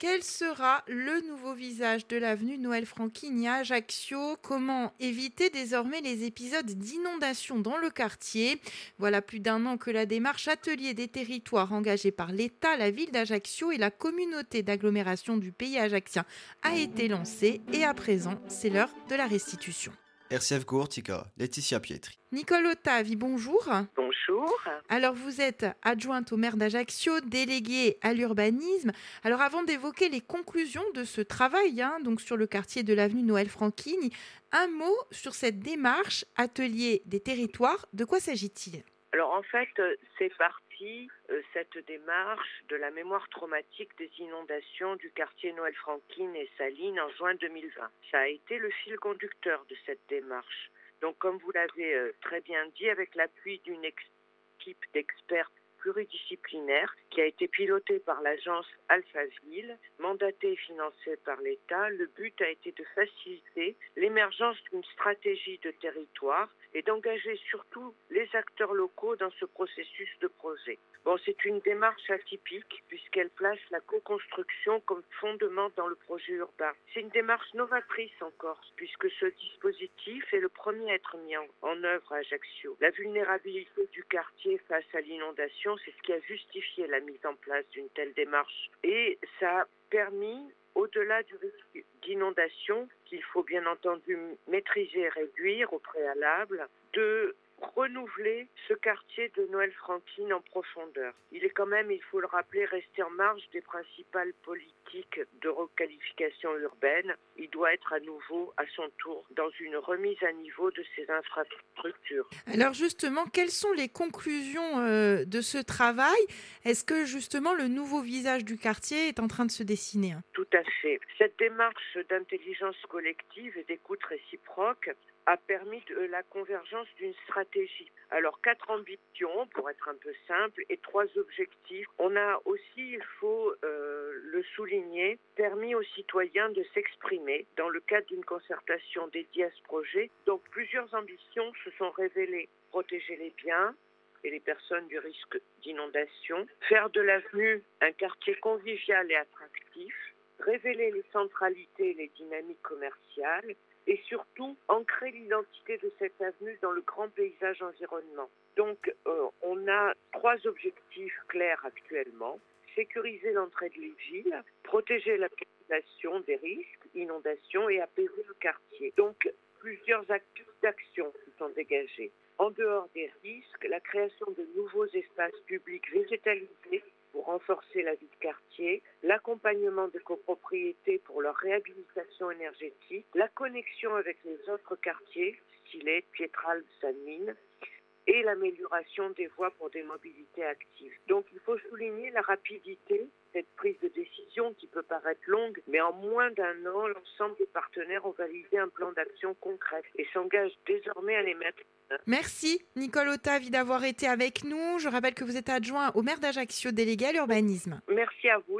Quel sera le nouveau visage de l'avenue Noël Franquini à Ajaccio? Comment éviter désormais les épisodes d'inondation dans le quartier? Voilà plus d'un an que la démarche Atelier des territoires engagée par l'État, la ville d'Ajaccio et la communauté d'agglomération du pays ajaccien a été lancée et à présent, c'est l'heure de la restitution. RCF Courtica, Laetitia Pietri. Nicole Ottavi, bonjour. Bonjour. Alors vous êtes adjointe au maire d'Ajaccio, déléguée à l'urbanisme. Alors avant d'évoquer les conclusions de ce travail, hein, donc sur le quartier de l'avenue Noël Franquini, un mot sur cette démarche Atelier des territoires. De quoi s'agit-il? Alors en fait, c'est parti euh, cette démarche de la mémoire traumatique des inondations du quartier Noël Franquine et Saline en juin 2020. Ça a été le fil conducteur de cette démarche. Donc comme vous l'avez euh, très bien dit, avec l'appui d'une équipe d'experts pluridisciplinaire qui a été pilotée par l'agence Alphaville, mandatée et financée par l'État. Le but a été de faciliter l'émergence d'une stratégie de territoire et d'engager surtout les acteurs locaux dans ce processus de projet. Bon, c'est une démarche atypique puisqu'elle place la co-construction comme fondement dans le projet urbain. C'est une démarche novatrice en Corse puisque ce dispositif est le premier à être mis en œuvre à Ajaccio. La vulnérabilité du quartier face à l'inondation, c'est ce qui a justifié la mise en place d'une telle démarche. Et ça a permis au-delà du risque d'inondation, qu'il faut bien entendu maîtriser et réduire au préalable, de renouveler ce quartier de Noël Franquine en profondeur. Il est quand même, il faut le rappeler, resté en marge des principales politiques de requalification urbaine. Il doit être à nouveau, à son tour, dans une remise à niveau de ses infrastructures. Alors justement, quelles sont les conclusions euh, de ce travail? Est-ce que justement le nouveau visage du quartier est en train de se dessiner? Tout à fait. Cette démarche d'intelligence collective et d'écoute réciproque a permis de la convergence d'une stratégie. Alors quatre ambitions, pour être un peu simple, et trois objectifs. On a aussi, il faut euh, le souligner, permis aux citoyens de s'exprimer dans le cadre d'une concertation dédiée à ce projet. Donc plusieurs ambitions se sont révélées. Protéger les biens, et les personnes du risque d'inondation, faire de l'avenue un quartier convivial et attractif, révéler les centralités et les dynamiques commerciales et surtout ancrer l'identité de cette avenue dans le grand paysage environnement. Donc euh, on a trois objectifs clairs actuellement. Sécuriser l'entrée de villes, protéger la population des risques, inondations et apaiser le quartier. Donc plusieurs actes d'action sont dégagés. En dehors des risques, la création de nouveaux espaces publics végétalisés renforcer la vie de quartier, l'accompagnement des copropriétés pour leur réhabilitation énergétique, la connexion avec les autres quartiers, Stylé, Piétralbe, Sainte-Mine, et l'amélioration des voies pour des mobilités actives. Donc il faut souligner la rapidité cette prise de décision qui peut paraître longue, mais en moins d'un an, l'ensemble des partenaires ont validé un plan d'action concret et s'engagent désormais à les mettre Merci Nicole Otavi d'avoir été avec nous. Je rappelle que vous êtes adjoint au maire d'Ajaccio, délégué à l'urbanisme. Merci à vous.